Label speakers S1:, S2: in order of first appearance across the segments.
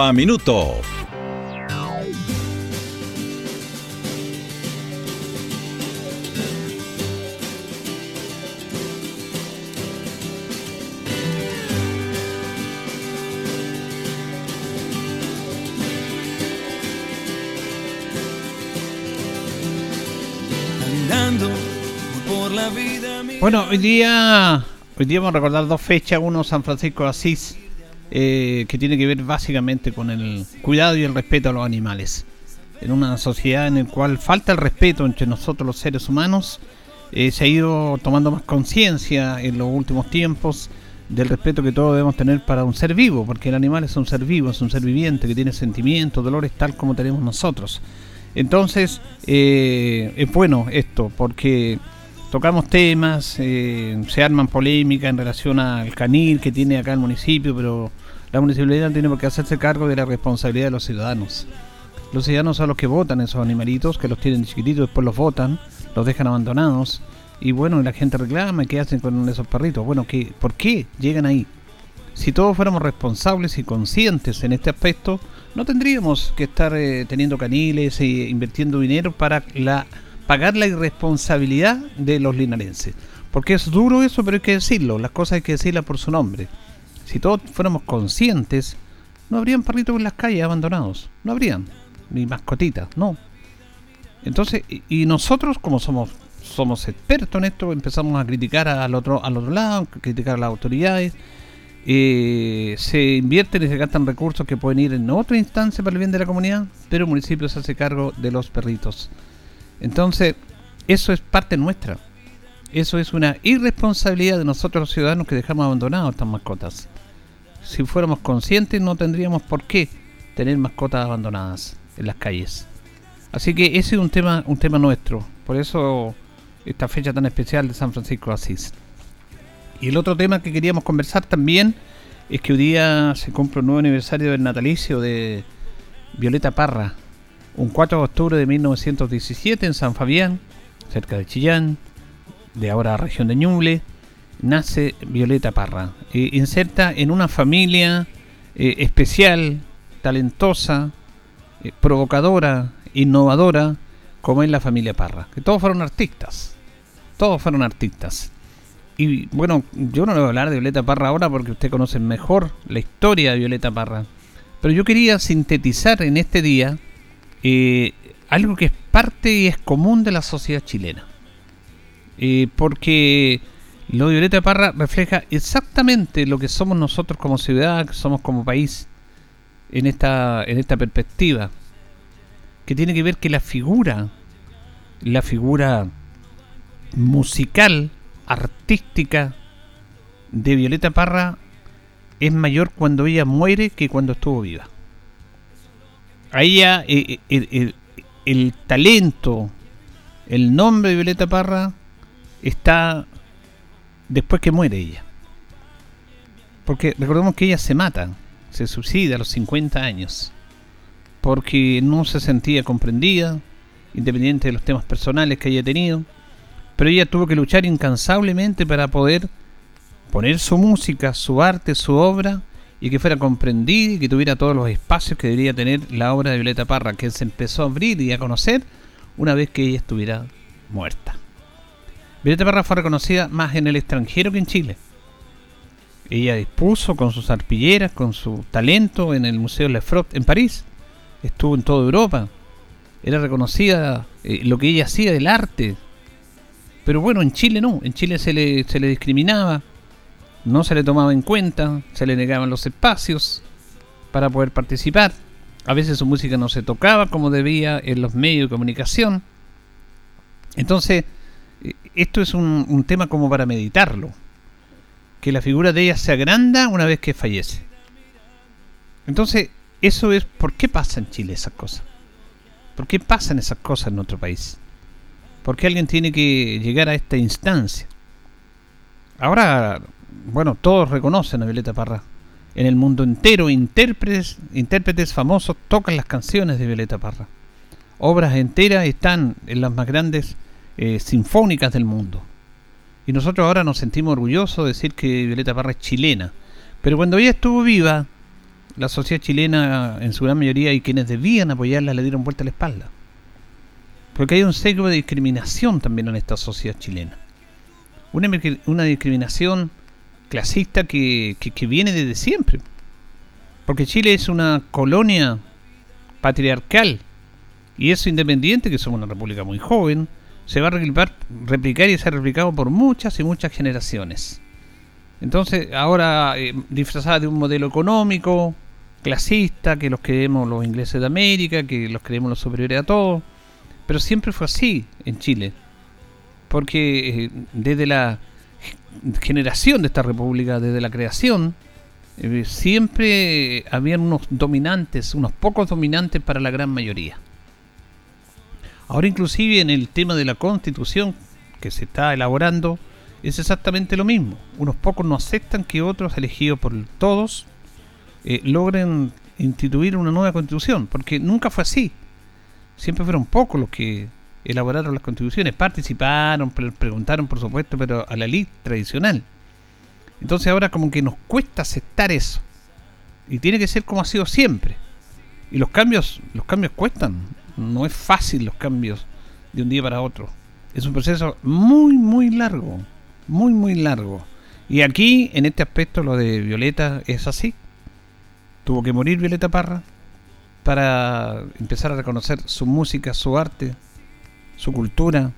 S1: a Minuto.
S2: Bueno, hoy día, hoy día vamos a recordar dos fechas. Uno, San Francisco de Asís, eh, que tiene que ver básicamente con el cuidado y el respeto a los animales. En una sociedad en la cual falta el respeto entre nosotros los seres humanos, eh, se ha ido tomando más conciencia en los últimos tiempos del respeto que todos debemos tener para un ser vivo, porque el animal es un ser vivo, es un ser viviente que tiene sentimientos, dolores tal como tenemos nosotros. Entonces, eh, es bueno esto, porque tocamos temas, eh, se arman polémicas en relación al canil que tiene acá el municipio, pero la municipalidad tiene que hacerse cargo de la responsabilidad de los ciudadanos. Los ciudadanos son los que votan esos animalitos, que los tienen chiquititos, después los votan, los dejan abandonados. Y bueno, la gente reclama, ¿qué hacen con esos perritos? Bueno, ¿qué, ¿por qué llegan ahí? Si todos fuéramos responsables y conscientes en este aspecto, no tendríamos que estar eh, teniendo caniles e invirtiendo dinero para la pagar la irresponsabilidad de los linarenses. Porque es duro eso, pero hay que decirlo. Las cosas hay que decirlas por su nombre. Si todos fuéramos conscientes, no habrían perritos en las calles abandonados. No habrían. Ni mascotitas, no. Entonces, y, nosotros, como somos somos expertos en esto, empezamos a criticar al otro, al otro lado, a criticar a las autoridades. Eh, se invierten y se gastan recursos que pueden ir en otra instancia para el bien de la comunidad, pero el municipio se hace cargo de los perritos. Entonces, eso es parte nuestra. Eso es una irresponsabilidad de nosotros los ciudadanos que dejamos abandonadas estas mascotas. Si fuéramos conscientes no tendríamos por qué tener mascotas abandonadas en las calles. Así que ese es un tema, un tema nuestro. Por eso esta fecha tan especial de San Francisco de Asís. Y el otro tema que queríamos conversar también es que hoy día se cumple un nuevo aniversario del natalicio de Violeta Parra, un 4 de octubre de 1917 en San Fabián, cerca de Chillán, de ahora región de Ñuble, nace Violeta Parra. Eh, inserta en una familia eh, especial, talentosa, eh, provocadora, innovadora, como es la familia Parra. Que todos fueron artistas. Todos fueron artistas. Y bueno, yo no le voy a hablar de Violeta Parra ahora porque usted conoce mejor la historia de Violeta Parra. Pero yo quería sintetizar en este día eh, algo que es parte y es común de la sociedad chilena. Eh, porque lo de Violeta Parra refleja exactamente lo que somos nosotros como ciudad, que somos como país, en esta, en esta perspectiva. Que tiene que ver que la figura, la figura musical, artística de Violeta Parra es mayor cuando ella muere que cuando estuvo viva a ella eh, eh, el, talento, el nombre de Violeta Parra está después que muere ella. Porque recordemos que ella se mata, se suicida a los 50 años, porque no se sentía comprendida, independiente de los temas personales que haya tenido, pero ella tuvo que luchar incansablemente para poder poner su música, su arte, su obra y que fuera comprendida y que tuviera todos los espacios que debería tener la obra de Violeta Parra, que se empezó a abrir y a conocer una vez que ella estuviera muerta. Violeta Parra fue reconocida más en el extranjero que en Chile. Ella dispuso con sus arpilleras, con su talento en el Museo Lefrot en París. Estuvo en toda Europa. Era reconocida eh, lo que ella hacía del arte. Pero bueno, en Chile no. En Chile se le, se le discriminaba no se le tomaba en cuenta, se le negaban los espacios para poder participar. A veces su música no se tocaba como debía en los medios de comunicación. Entonces, eh, esto es un, tema como para meditarlo. que la figura de ella se agranda una vez que fallece. Entonces, eso es por qué pasa en Chile esas cosas. ¿Por qué pasan esas cosas en nuestro país? ¿Por qué alguien tiene que llegar a esta instancia? Ahora, bueno, todos reconocen a Violeta Parra. En el mundo entero, intérpretes, intérpretes famosos tocan las canciones de Violeta Parra. Obras enteras están en las más grandes eh, sinfónicas del mundo. Y nosotros ahora nos sentimos orgullosos de decir que Violeta Parra es chilena. Pero cuando ella estuvo viva, la sociedad chilena, en su gran mayoría, y quienes debían apoyarla, le dieron vuelta a la espalda. Porque hay un sesgo de discriminación también en esta sociedad chilena. Una, una discriminación clasista que, que, viene desde siempre. Porque Chile es una colonia patriarcal y eso independiente, que somos una república muy joven, se va a replicar, replicar y se ha replicado por muchas y muchas generaciones. Entonces, ahora eh, disfrazada de un modelo económico, clasista, que los creemos los ingleses de América, que los creemos los superiores a todos. Pero siempre fue así en Chile. Porque eh, desde la generación de esta república, desde la creación, eh, siempre habían unos dominantes, unos pocos dominantes para la gran mayoría. Ahora inclusive en el tema de la constitución que se está elaborando, es exactamente lo mismo. Unos pocos no aceptan que otros, elegidos por todos, eh, logren instituir una nueva constitución, porque nunca fue así. Siempre fueron pocos los que elaboraron las constituciones, participaron, preguntaron por supuesto, pero a la ley tradicional. Entonces ahora como que nos cuesta aceptar eso. Y tiene que ser como ha sido siempre. Y los cambios, los cambios cuestan. No es fácil los cambios de un día para otro. Es un proceso muy, muy largo. Muy, muy largo. Y aquí, en este aspecto, lo de Violeta es así. Tuvo que morir Violeta Parra para empezar a reconocer su música, su arte, su cultura,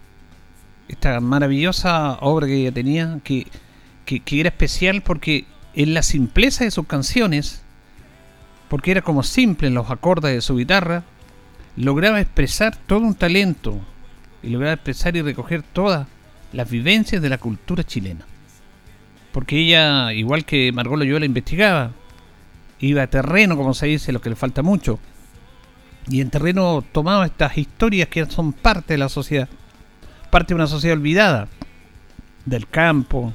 S2: esta maravillosa obra que ella tenía, que, que, era especial porque en la simpleza de sus canciones, porque era como simple en los acordes de su guitarra, lograba expresar todo un talento y lograba expresar y recoger todas las vivencias de la cultura chilena. Porque ella, igual que Margot Loyola, investigaba, iba a terreno, como se dice, lo que le falta mucho. Y en terreno tomaba estas historias que son parte de la sociedad, parte de una sociedad olvidada, del campo,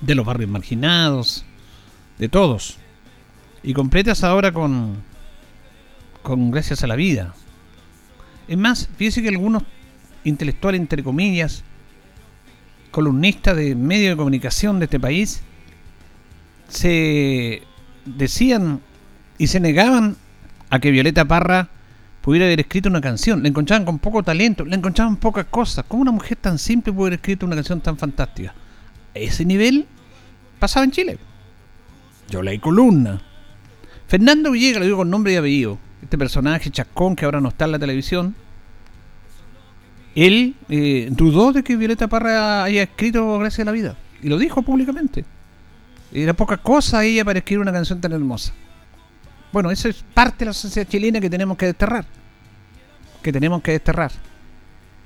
S2: de los barrios marginados, de todos. Y completas ahora con, con Gracias a la Vida. Es más, fíjese que algunos intelectuales, entre comillas, columnistas de medios de comunicación de este país, se decían y se negaban a que Violeta Parra pudiera haber escrito una canción. Le encontraban con poco talento, le encontraban pocas cosas. ¿Cómo una mujer tan simple puede haber escrito una canción tan fantástica? A ese nivel pasaba en Chile. Yo leí columna. Fernando Villegas, lo digo con nombre y apellido, este personaje chascón que ahora no está en la televisión, él eh, dudó de que Violeta Parra haya escrito Gracias a la Vida. Y lo dijo públicamente. Era poca cosa ella para escribir una canción tan hermosa. Bueno, eso es parte de la sociedad chilena que tenemos que desterrar. Que tenemos que desterrar.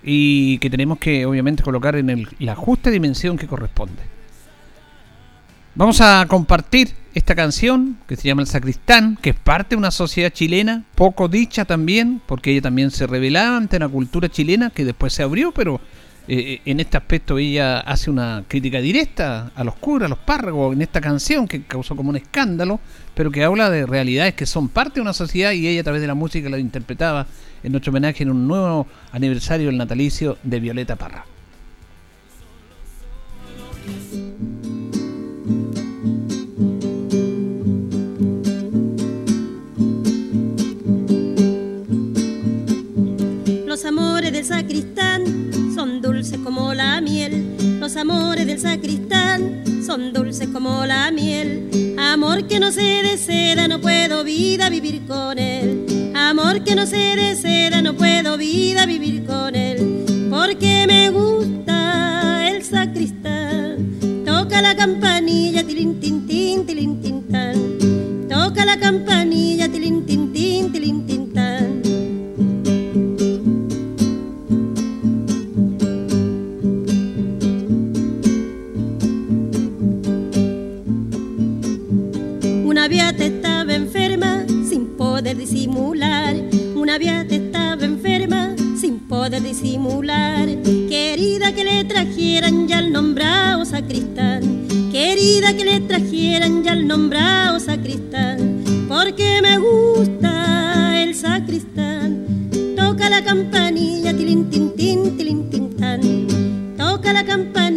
S2: Y que tenemos que, obviamente, colocar en la justa dimensión que corresponde. Vamos a compartir esta canción que se llama El Sacristán, que es parte de una sociedad chilena, poco dicha también, porque ella también se revelaba ante una cultura chilena que después se abrió, pero eh, en este aspecto ella hace una crítica directa a los curas, a los párragos, en esta canción que causó como un escándalo, pero que habla de realidades que son parte de una sociedad y ella a través de la música la interpretaba en nuestro homenaje en un nuevo aniversario del natalicio de Violeta Parra.
S3: Los amores del sacristán son dulces como la miel. Los amores del sacristán son dulces como la miel. Amor que no se deseda, no puedo vida vivir con él. Amor que no se deseda, no puedo vida vivir con él. Porque me gusta el sacristán. Toca la campanilla, tilín, tin, tin. Toca la campanilla, tilín, disimular. Una viata estaba enferma sin poder disimular. Querida que le trajeran ya el nombrado sacristán. Querida que le trajeran ya el nombrado sacristán. Porque me gusta el sacristán. Toca la campanilla, tilin, tin. Toca la campanilla,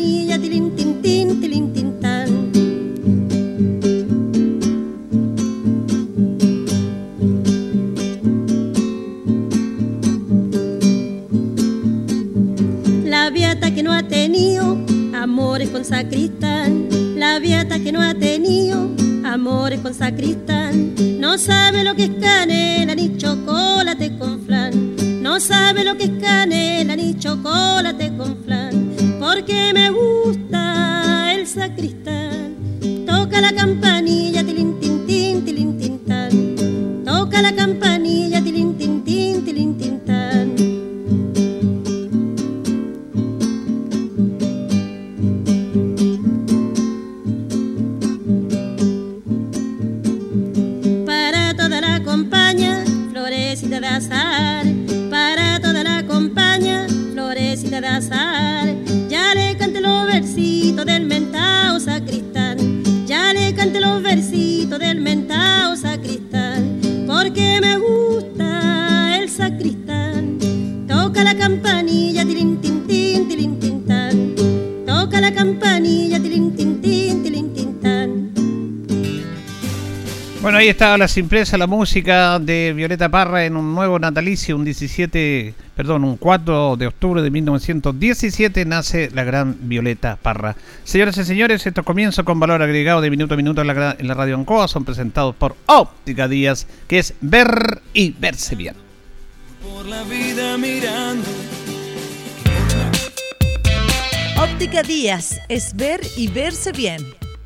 S3: sacristán. La viata que no ha tenido amores con sacristán. No sabe lo que es canela ni chocolate con flan. No sabe lo que es canela ni chocolate con flan. Porque me gusta el sacristán. Toca la campanilla,
S2: ahí estaba la simpleza, la música de Violeta Parra en un nuevo natalicio, un 17, perdón, un 4 de octubre de 1917 nace la gran Violeta Parra. Señoras y señores, estos comienzos con valor agregado de minuto a minuto en la, gra- en la radio Ancoa son presentados por Óptica Díaz, que es ver y verse bien.
S4: por la vida mirando.
S5: Óptica Díaz es ver y verse bien.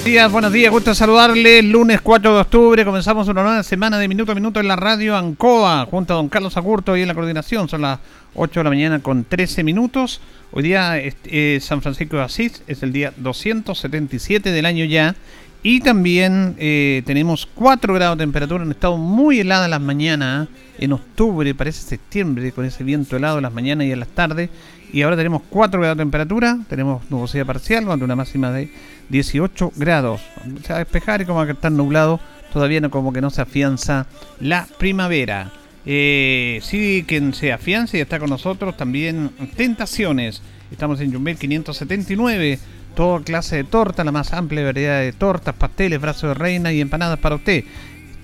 S2: Buenos días, buenos días, gusto saludarle. Lunes 4 de octubre comenzamos una nueva semana de minuto a minuto en la radio Ancoa, junto a don Carlos Agurto y en la coordinación. Son las 8 de la mañana con 13 minutos. Hoy día es, eh, San Francisco de Asís es el día 277 del año ya. Y también eh, tenemos 4 grados de temperatura, han estado muy heladas las mañanas. ¿eh? En octubre, parece septiembre, con ese viento helado en las mañanas y en las tardes. Y ahora tenemos 4 grados de temperatura, tenemos nubosidad parcial, con una máxima de 18 grados. Se va a despejar y como que está nublado, todavía no, como que no se afianza la primavera. Eh, sí, quien se afianza y está con nosotros también Tentaciones. Estamos en Jumbel 579. Toda clase de torta, la más amplia variedad de tortas, pasteles, brazos de reina y empanadas para usted.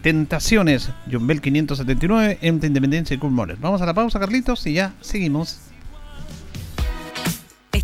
S2: Tentaciones, Jumbel 579, entre Independencia y Coolmores. Vamos a la pausa, Carlitos, y ya seguimos.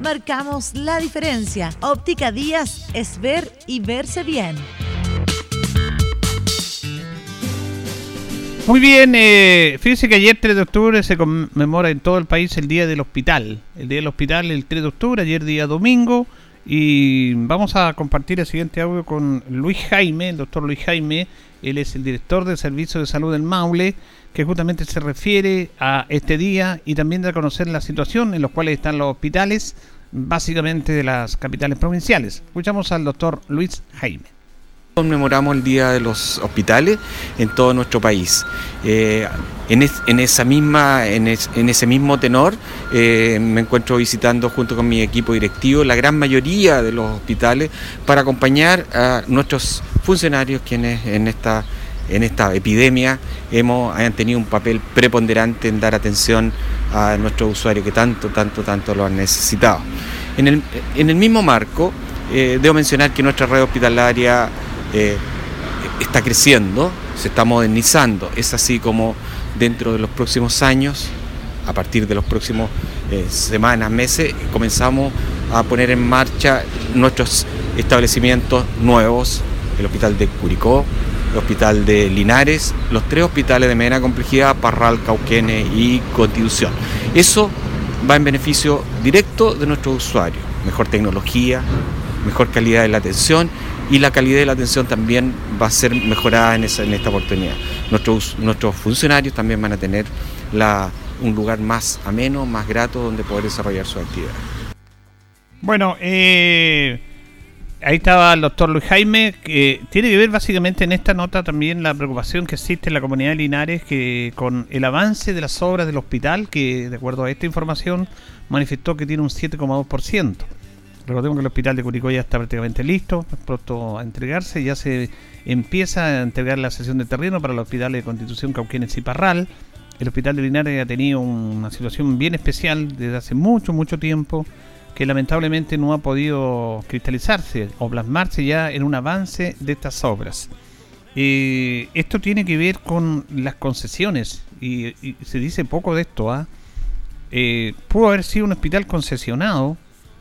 S5: Marcamos la diferencia. Óptica Díaz es ver y verse bien.
S2: Muy bien, eh, fíjense que ayer 3 de octubre se conmemora en todo el país el Día del Hospital. El Día del Hospital el 3 de octubre, ayer día domingo. Y vamos a compartir el siguiente audio con Luis Jaime, el doctor Luis Jaime. Él es el director del Servicio de Salud del Maule, que justamente se refiere a este día y también de conocer la situación en los cuales están los hospitales, básicamente de las capitales provinciales. Escuchamos al doctor Luis Jaime
S6: conmemoramos el Día de los Hospitales en todo nuestro país. Eh, en, esa misma, en, ese mismo tenor eh, me encuentro visitando junto con mi equipo directivo la gran mayoría de los hospitales para acompañar a nuestros funcionarios quienes en esta, en esta epidemia hemos, han tenido un papel preponderante en dar atención a nuestros usuarios que tanto, tanto, tanto lo han necesitado. En el, en el mismo marco, eh, debo mencionar que nuestra red hospitalaria eh, está creciendo, se está modernizando. Es así como dentro de los próximos años, a partir de los próximos eh, semanas, meses, comenzamos a poner en marcha nuestros establecimientos nuevos, el hospital de Curicó, hospital de Linares, los tres hospitales de mediana complejidad, Parral, Cauquene y Constitución. Eso va en beneficio directo de nuestros usuarios, mejor tecnología, mejor calidad de la atención y la calidad de la atención también va a ser mejorada en, esta oportunidad. Nuestros, nuestros funcionarios también van a tener un lugar más ameno, más grato donde poder desarrollar su actividad.
S2: Bueno, eh, ahí estaba el doctor Luis Jaime, que tiene que ver básicamente en esta nota también la preocupación que existe en la comunidad de Linares que con el avance de las obras del hospital, que de acuerdo a esta información manifestó que tiene un 7,2%. Recordemos que el hospital de Curicó ya está prácticamente listo, pronto a entregarse. Ya se empieza a entregar la sesión de terreno para los hospitales de Constitución, Cauquenes y Parral. El hospital de Linares ha tenido una situación bien especial desde hace mucho, mucho tiempo, que lamentablemente no ha podido cristalizarse o plasmarse ya en un avance de estas obras. Esto tiene que ver con las concesiones y, se dice poco de esto. ¿ah? Eh, pudo haber sido un hospital concesionado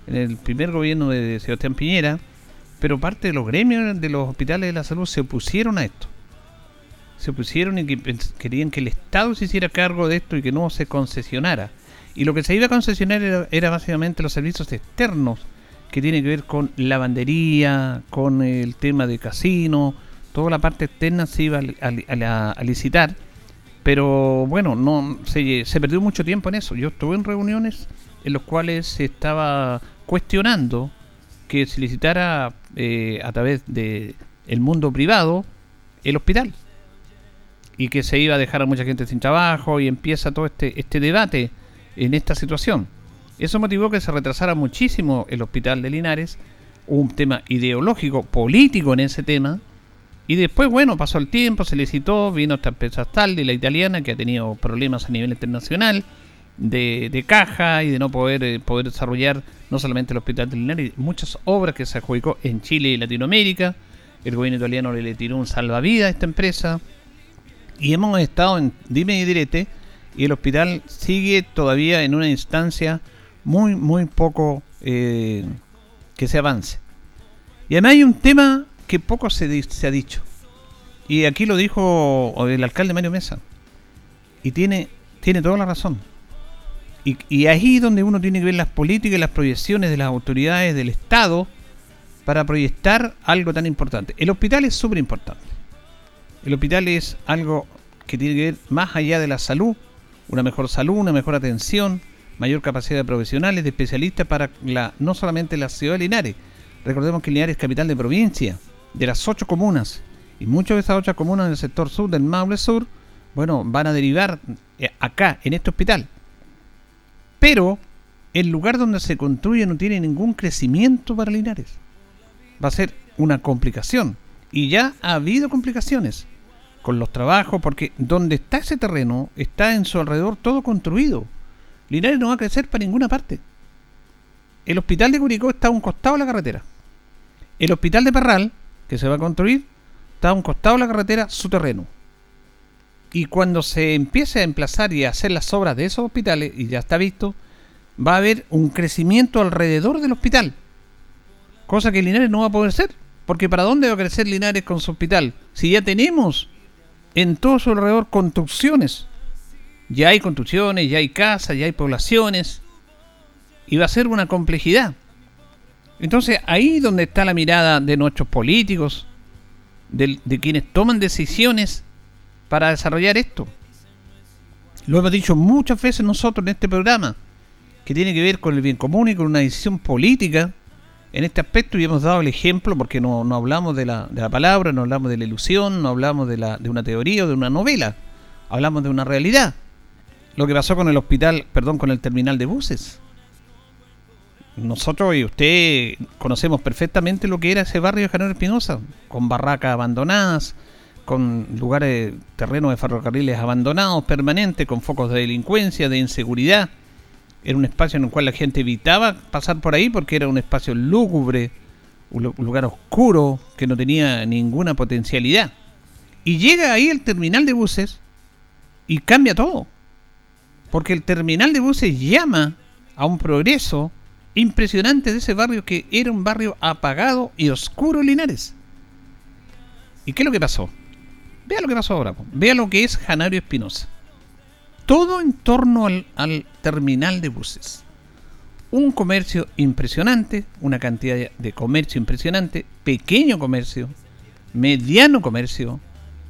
S2: en el primer gobierno de Sebastián Piñera, pero parte de los gremios de los hospitales de la salud se opusieron a esto. Se opusieron y querían que el Estado se hiciera cargo de esto y que no se concesionara. Y lo que se iba a concesionar era, básicamente los servicios externos, que tienen que ver con lavandería, con el tema de casino, toda la parte externa se iba a, licitar. Pero bueno, no se, se perdió mucho tiempo en eso. Yo estuve en reuniones en los cuales se estaba cuestionando que se licitara eh, a través de el mundo privado el hospital y que se iba a dejar a mucha gente sin trabajo y empieza todo este, este debate en esta situación. Eso motivó que se retrasara muchísimo el hospital de Linares, un tema ideológico, político en ese tema, y después, bueno, pasó el tiempo, se licitó, vino esta empresa tal de la italiana que ha tenido problemas a nivel internacional, de, caja y de no poder, eh, poder desarrollar no solamente el hospital de Linares, muchas obras que se adjudicó en Chile y Latinoamérica. El gobierno italiano le, tiró un salvavidas a esta empresa. Y hemos estado en dime y direte y el hospital sigue todavía en una instancia muy, muy poco eh, que se avance. Y además hay un tema que poco se, ha dicho. Y aquí lo dijo el alcalde Mario Mesa. Y tiene, tiene toda la razón. Y, y ahí donde uno tiene que ver las políticas y las proyecciones de las autoridades del Estado para proyectar algo tan importante. El hospital es súper importante. El hospital es algo que tiene que ver más allá de la salud, una mejor salud, una mejor atención, mayor capacidad de profesionales, de especialistas para la, no solamente la ciudad de Linares. Recordemos que Linares es capital de provincia, de las ocho comunas. Y muchas de esas ocho comunas del sector sur, del Maule Sur, bueno, van a derivar eh, acá, en este hospital. Pero el lugar donde se construye no tiene ningún crecimiento para Linares. Va a ser una complicación. Y ya ha habido complicaciones con los trabajos, porque donde está ese terreno está en su alrededor todo construido. Linares no va a crecer para ninguna parte. El hospital de Curicó está a un costado de la carretera. El hospital de Parral, que se va a construir, está a un costado de la carretera, su terreno. Y cuando se empiece a emplazar y a hacer las obras de esos hospitales, y ya está visto, va a haber un crecimiento alrededor del hospital. Cosa que Linares no va a poder ser. Porque ¿para dónde va a crecer Linares con su hospital? Si ya tenemos en todo su alrededor construcciones. Ya hay construcciones, ya hay casas, ya hay poblaciones. Y va a ser una complejidad. Entonces ahí donde está la mirada de nuestros políticos, de, de quienes toman decisiones para desarrollar esto. Lo hemos dicho muchas veces nosotros en este programa, que tiene que ver con el bien común y con una decisión política en este aspecto y hemos dado el ejemplo porque no, no hablamos de la, de la, palabra, no hablamos de la ilusión, no hablamos de, la, de una teoría o de una novela, hablamos de una realidad. Lo que pasó con el hospital, perdón, con el terminal de buses. Nosotros y usted conocemos perfectamente lo que era ese barrio de General Espinosa, con barracas abandonadas, con lugares, terrenos de ferrocarriles abandonados permanentes, con focos de delincuencia, de inseguridad era un espacio en el cual la gente evitaba pasar por ahí porque era un espacio lúgubre, un lugar oscuro que no tenía ninguna potencialidad. Y llega ahí el terminal de buses y cambia todo. Porque el terminal de buses llama a un progreso impresionante de ese barrio que era un barrio apagado y oscuro Linares. ¿Y qué es lo que pasó? Vea lo que pasó ahora. Vea lo que es Janario Espinosa todo en torno al, terminal de buses. Un comercio impresionante, una cantidad de comercio impresionante, pequeño comercio, mediano comercio,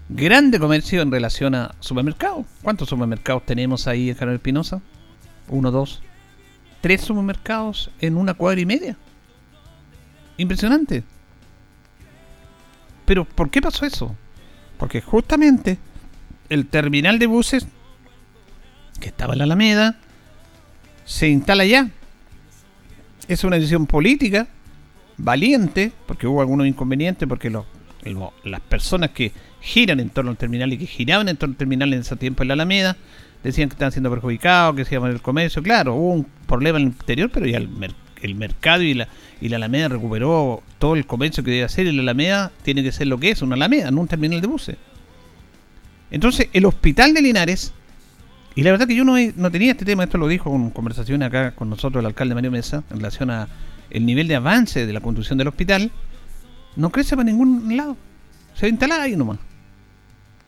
S2: grande comercio en relación a supermercados. ¿Cuántos supermercados tenemos ahí en Canal Espinosa? Uno, dos, tres supermercados en una cuadra y media. Impresionante. Pero ¿por qué pasó eso? Porque justamente el terminal de buses que estaba en la Alameda, se instala allá. Es una decisión política, valiente, porque hubo algunos inconvenientes, porque las personas que giran en torno al terminal y que giraban en torno al terminal en ese tiempo en la Alameda, decían que estaban siendo perjudicados, que se iba el comercio. Claro, hubo un problema en el interior, pero ya el, el mercado y la, y la Alameda recuperó todo el comercio que debe hacer y la Alameda tiene que ser lo que es, una Alameda, no un terminal de buses. Entonces, el hospital de Linares y la verdad que yo no, no tenía este tema, esto lo dijo en conversación acá con nosotros el alcalde Mario Mesa, en relación a el nivel de avance de la construcción del hospital, no crece para ningún lado. Se va a instalar ahí nomás.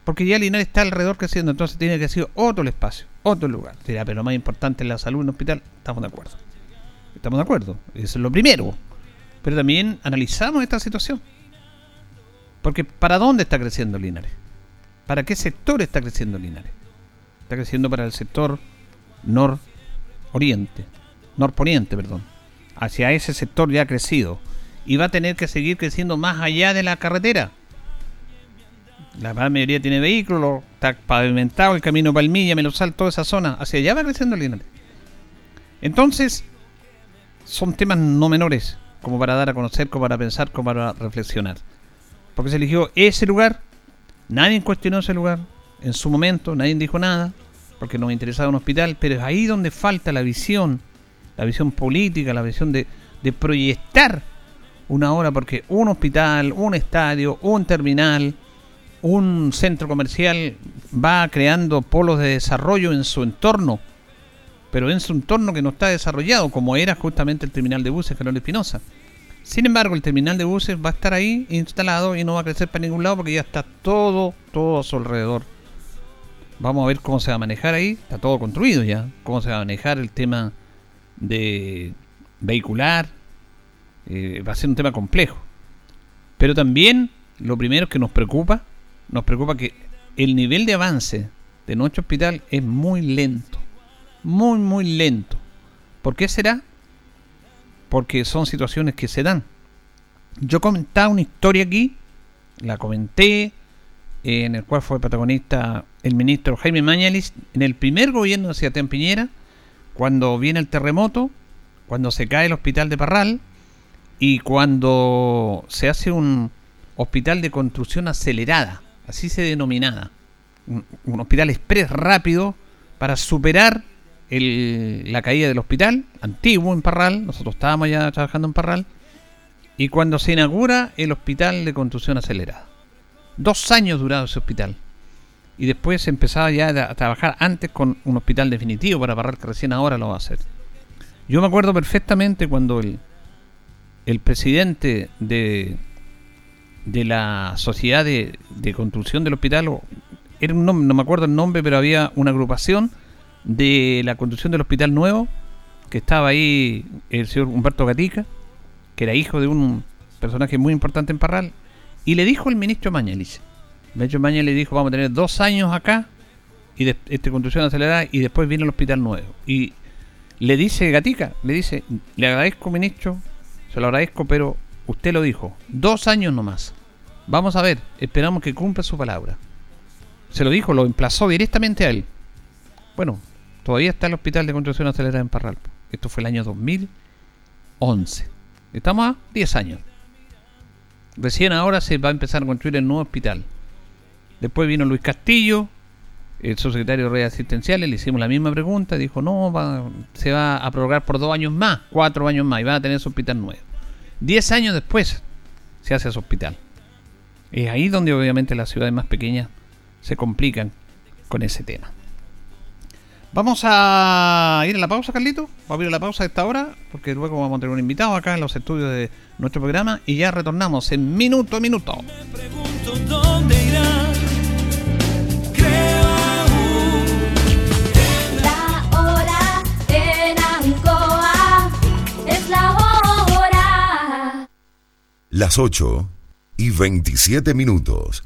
S2: Porque ya Linares está alrededor creciendo, entonces tiene que ser otro espacio, otro lugar. pero lo más importante es la salud en el hospital, estamos de acuerdo. Estamos de acuerdo, eso es lo primero. Pero también analizamos esta situación. Porque ¿para dónde está creciendo Linares? ¿Para qué sector está creciendo Linares? Está creciendo para el sector nororiente, norponiente, perdón. Hacia ese sector ya ha crecido y va a tener que seguir creciendo más allá de la carretera. La mayoría tiene vehículos, está pavimentado el camino Palmilla, Melosal, toda esa zona. Hacia allá va creciendo el Linares. Entonces, son temas no menores, como para dar a conocer, como para pensar, como para reflexionar. Porque se eligió ese lugar, nadie cuestionó ese lugar, en su momento, nadie dijo nada, porque nos interesaba un hospital, pero es ahí donde falta la visión, la visión política, la visión de, proyectar una obra, porque un hospital, un estadio, un terminal, un centro comercial va creando polos de desarrollo en su entorno, pero en su entorno que no está desarrollado, como era justamente el terminal de buses Carlos Espinosa. Sin embargo, el terminal de buses va a estar ahí instalado y no va a crecer para ningún lado porque ya está todo, todo a su alrededor Vamos a ver cómo se va a manejar ahí. Está todo construido ya. Cómo se va a manejar el tema de vehicular. Eh, va a ser un tema complejo. Pero también lo primero que nos preocupa, nos preocupa que el nivel de avance de nuestro hospital es muy lento. Muy, muy lento. ¿Por qué será? Porque son situaciones que se dan. Yo comentaba una historia aquí, la comenté, en el cual fue protagonista el ministro Jaime Mañalis en el primer gobierno de Sebastián Piñera, cuando viene el terremoto, cuando se cae el hospital de Parral y cuando se hace un hospital de construcción acelerada, así se denominada, un, hospital express rápido para superar la caída del hospital antiguo en Parral, nosotros estábamos ya trabajando en Parral, y cuando se inaugura el hospital de construcción acelerada. Dos años durado ese hospital. Y después empezaba ya a trabajar antes con un hospital definitivo para Parral, que recién ahora lo va a hacer. Yo me acuerdo perfectamente cuando el, el presidente de, de la sociedad de, construcción del hospital era un nombre, no me acuerdo el nombre, pero había una agrupación de la construcción del hospital nuevo, que estaba ahí el señor Humberto Gatica, que era hijo de un personaje muy importante en Parral, y le dijo el ministro Mañalich. El ministro Mañalich le dijo, vamos a tener dos años acá, y de, este, construcción acelerada, y después viene el hospital nuevo. Y le dice Gatica, le dice, le agradezco ministro, se lo agradezco, pero usted lo dijo, dos años nomás. Vamos a ver, esperamos que cumpla su palabra. Se lo dijo, lo emplazó directamente a él. Bueno, todavía está el hospital de construcción acelerada en Parral. Esto fue el año 2011. Estamos a 10 años. Recién ahora se va a empezar a construir el nuevo hospital. Después vino Luis Castillo, el subsecretario de redes asistenciales, le hicimos la misma pregunta, dijo, no, se va a prorrogar por dos años más, cuatro años más, y va a tener su hospital nuevo. Diez años después se hace ese hospital. Es ahí donde obviamente las ciudades más pequeñas se complican con ese tema. Vamos a ir a la pausa, Carlito. Vamos a ir a la pausa a esta hora, porque luego vamos a tener un invitado acá en los estudios de nuestro programa y ya retornamos en minuto a minuto.
S4: Me pregunto dónde irá. Creo aún
S7: La hora en Ancoa es la hora.
S8: Las 8 y 27 minutos.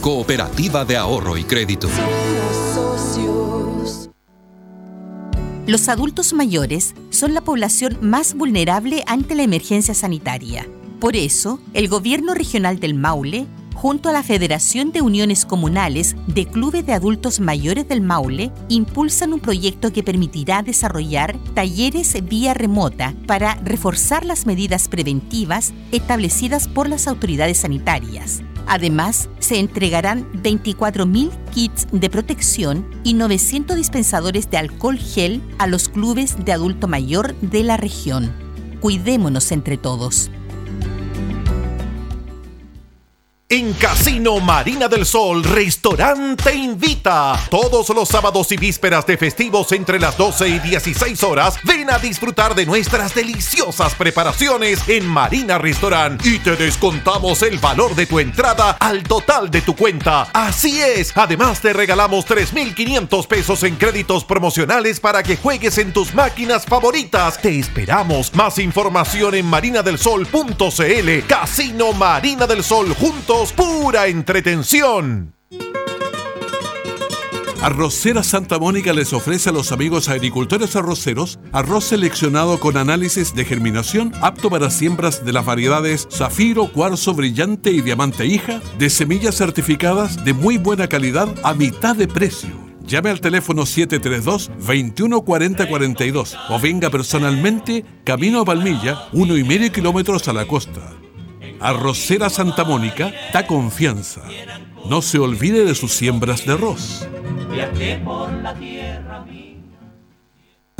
S9: cooperativa de ahorro y crédito.
S10: Los adultos mayores son la población más vulnerable ante la emergencia sanitaria. Por eso, el Gobierno Regional del Maule, junto a la Federación de Uniones Comunales de Clubes de Adultos Mayores del Maule, impulsan un proyecto que permitirá desarrollar talleres vía remota para reforzar las medidas preventivas establecidas por las autoridades sanitarias. Además, se entregarán 24.000 kits de protección y 900 dispensadores de alcohol gel a los clubes de adulto mayor de la región. Cuidémonos entre todos.
S11: En Casino Marina del Sol, Restaurante invita. Todos los sábados y vísperas de festivos entre las 12 y 16 horas, ven a disfrutar de nuestras deliciosas preparaciones en Marina Restaurant y te descontamos el valor de tu entrada al total de tu cuenta. Así es. Además te regalamos 3.500 pesos en créditos promocionales para que juegues en tus máquinas favoritas. Te esperamos. Más información en marinadelsol.cl. Casino Marina del Sol pura entretención.
S12: Arrocera Santa Mónica les ofrece a los amigos agricultores arroceros arroz seleccionado con análisis de germinación apto para siembras de las variedades Zafiro, Cuarzo, Brillante y Diamante Hija de semillas certificadas de muy buena calidad a mitad de precio. Llame al teléfono 732-214042 o venga personalmente camino a Palmilla, uno y medio kilómetros a la costa. Arrocera Santa Mónica da confianza. No se olvide de sus siembras de arroz.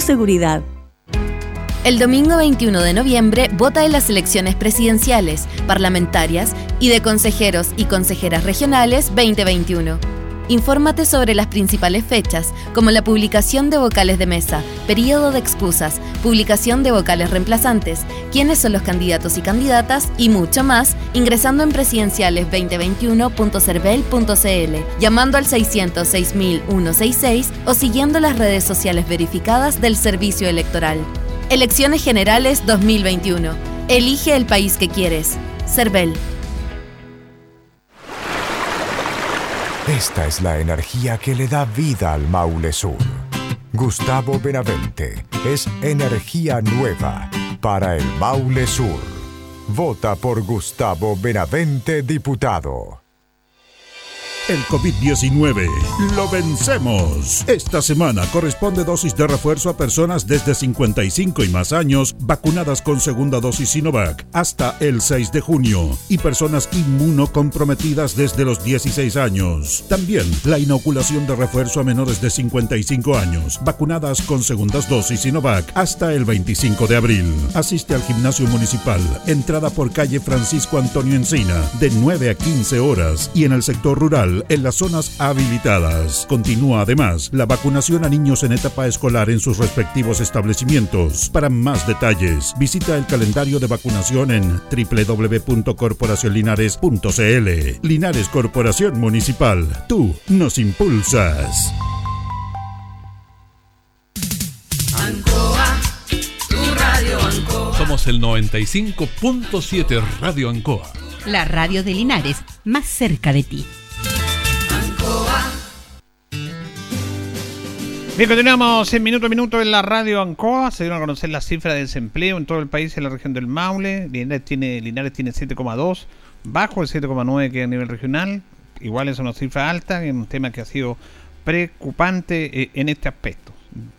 S13: seguridad.
S14: El domingo 21 de noviembre vota en las elecciones presidenciales, parlamentarias y de consejeros y consejeras regionales 2021. Infórmate sobre las principales fechas, como la publicación de vocales de mesa, periodo de excusas, publicación de vocales reemplazantes, quiénes son los candidatos y candidatas y mucho más, ingresando en presidenciales2021.cervel.cl, llamando al 606.166 o siguiendo las redes sociales verificadas del Servicio Electoral. Elecciones Generales 2021. Elige el país que quieres. CERVEL.
S15: Esta es la energía que le da vida al Maule Sur. Gustavo Benavente es energía nueva para el Maule Sur. Vota por Gustavo Benavente, diputado.
S16: El COVID-19 lo vencemos. Esta semana corresponde dosis de refuerzo a personas desde 55 y más años vacunadas con segunda dosis Sinovac hasta el 6 de junio y personas inmunocomprometidas desde los 16 años. También la inoculación de refuerzo a menores de 55 años vacunadas con segundas dosis Sinovac hasta el 25 de abril. Asiste al gimnasio municipal, entrada por calle Francisco Antonio Encina, de 9 a 15 horas y en el sector rural en las zonas habilitadas. Continúa además la vacunación a niños en etapa escolar en sus respectivos establecimientos. Para más detalles, visita el calendario de vacunación en www.corporacionlinares.cl. Linares Corporación Municipal, tú nos impulsas.
S17: Ancoa, tu radio Ancoa.
S12: Somos el 95.7 Radio Ancoa.
S18: La radio de Linares, más cerca de ti.
S2: Bien, continuamos en minuto a minuto en la radio Ancoa. Se dieron a conocer las cifras de desempleo en todo el país, en la región del Maule. Linares tiene, Linares tiene 7,2, bajo el 7,9 que a nivel regional. Igual es una cifra alta, es un tema que ha sido preocupante eh, en este aspecto.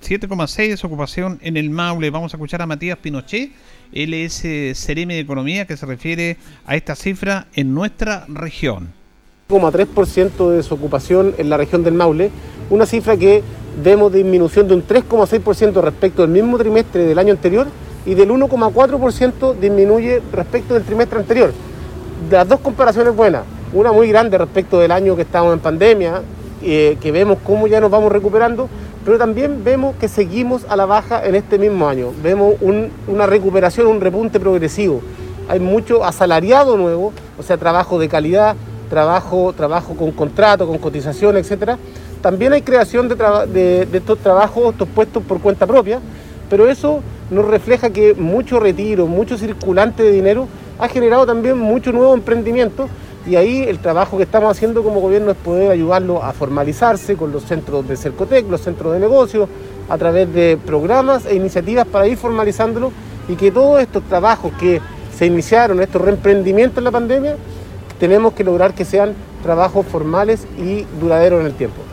S2: 7,6 desocupación en el Maule. Vamos a escuchar a Matías Pinochet. Él es eh, Cereme de Economía que se refiere a esta cifra en nuestra región.
S19: 3% de desocupación en la región del Maule, una cifra que vemos disminución de un 3,6% respecto del mismo trimestre del año anterior y del 1,4% disminuye respecto del trimestre anterior. Las dos comparaciones buenas, una muy grande respecto del año que estábamos en pandemia, eh, que vemos cómo ya nos vamos recuperando, pero también vemos que seguimos a la baja en este mismo año. Vemos una recuperación, un repunte progresivo. Hay mucho asalariado nuevo, o sea, trabajo de calidad, trabajo, trabajo con contrato, con cotización, etcétera. También hay creación de, estos trabajos, estos puestos por cuenta propia, pero eso nos refleja que mucho retiro, mucho circulante de dinero ha generado también mucho nuevo emprendimiento y ahí el trabajo que estamos haciendo como gobierno es poder ayudarlo a formalizarse con los centros de Cercotec, los centros de negocio, a través de programas e iniciativas para ir formalizándolo y que todos estos trabajos que se iniciaron, estos reemprendimientos en la pandemia, tenemos que lograr que sean trabajos formales y duraderos en el tiempo.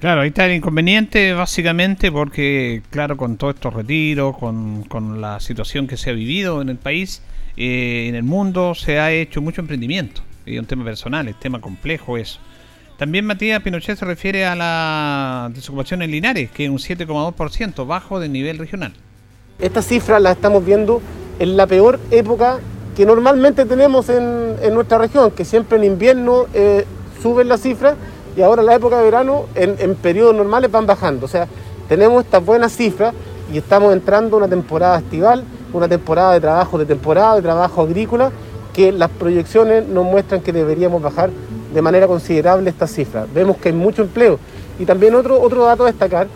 S2: Claro, ahí está el inconveniente básicamente porque, claro, con todos estos retiros, con, con la situación que se ha vivido en el país, eh, en el mundo, se ha hecho mucho emprendimiento. Es un tema personal, es tema complejo eso. También Matías Pinochet se refiere a la desocupación en Linares, que es un 7,2%, bajo del nivel regional.
S19: Estas cifras las estamos viendo en la peor época que normalmente tenemos en, en nuestra región, que siempre en invierno eh, suben las cifras y ahora en la época de verano, en, periodos normales, van bajando. O sea, tenemos estas buenas cifras y estamos entrando una temporada estival, una temporada de trabajo de temporada, de trabajo agrícola, que las proyecciones nos muestran que deberíamos bajar de manera considerable estas cifras. Vemos que hay mucho empleo. Y también otro, otro dato a destacar